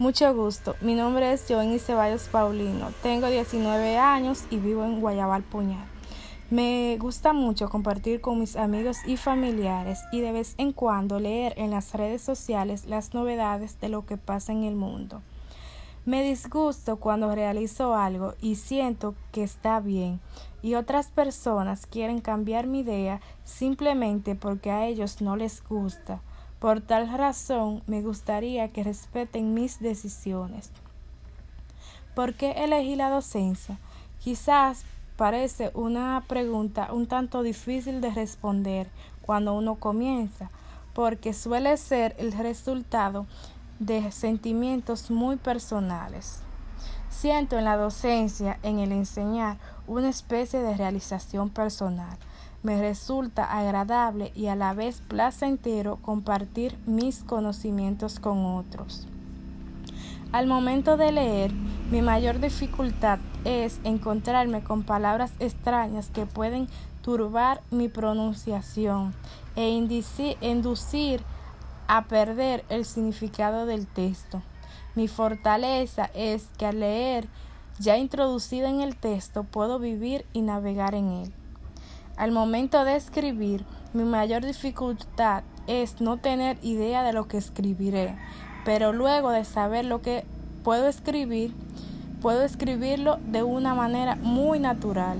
Mucho gusto. Mi nombre es Joanny Ceballos Paulino. Tengo 19 años y vivo en Guayabal Puñal. Me gusta mucho compartir con mis amigos y familiares y de vez en cuando leer en las redes sociales las novedades de lo que pasa en el mundo. Me disgusto cuando realizo algo y siento que está bien y otras personas quieren cambiar mi idea simplemente porque a ellos no les gusta por tal razón, me gustaría que respeten mis decisiones. ¿Por qué elegí la docencia? Quizás parece una pregunta un tanto difícil de responder cuando uno comienza, porque suele ser el resultado de sentimientos muy personales. Siento en la docencia, en el enseñar, una especie de realización personal me resulta agradable y a la vez placentero compartir mis conocimientos con otros. Al momento de leer, mi mayor dificultad es encontrarme con palabras extrañas que pueden turbar mi pronunciación e inducir a perder el significado del texto. Mi fortaleza es que al leer ya introducido en el texto puedo vivir y navegar en él. Al momento de escribir, mi mayor dificultad es no tener idea de lo que escribiré, pero luego de saber lo que puedo escribir, puedo escribirlo de una manera muy natural.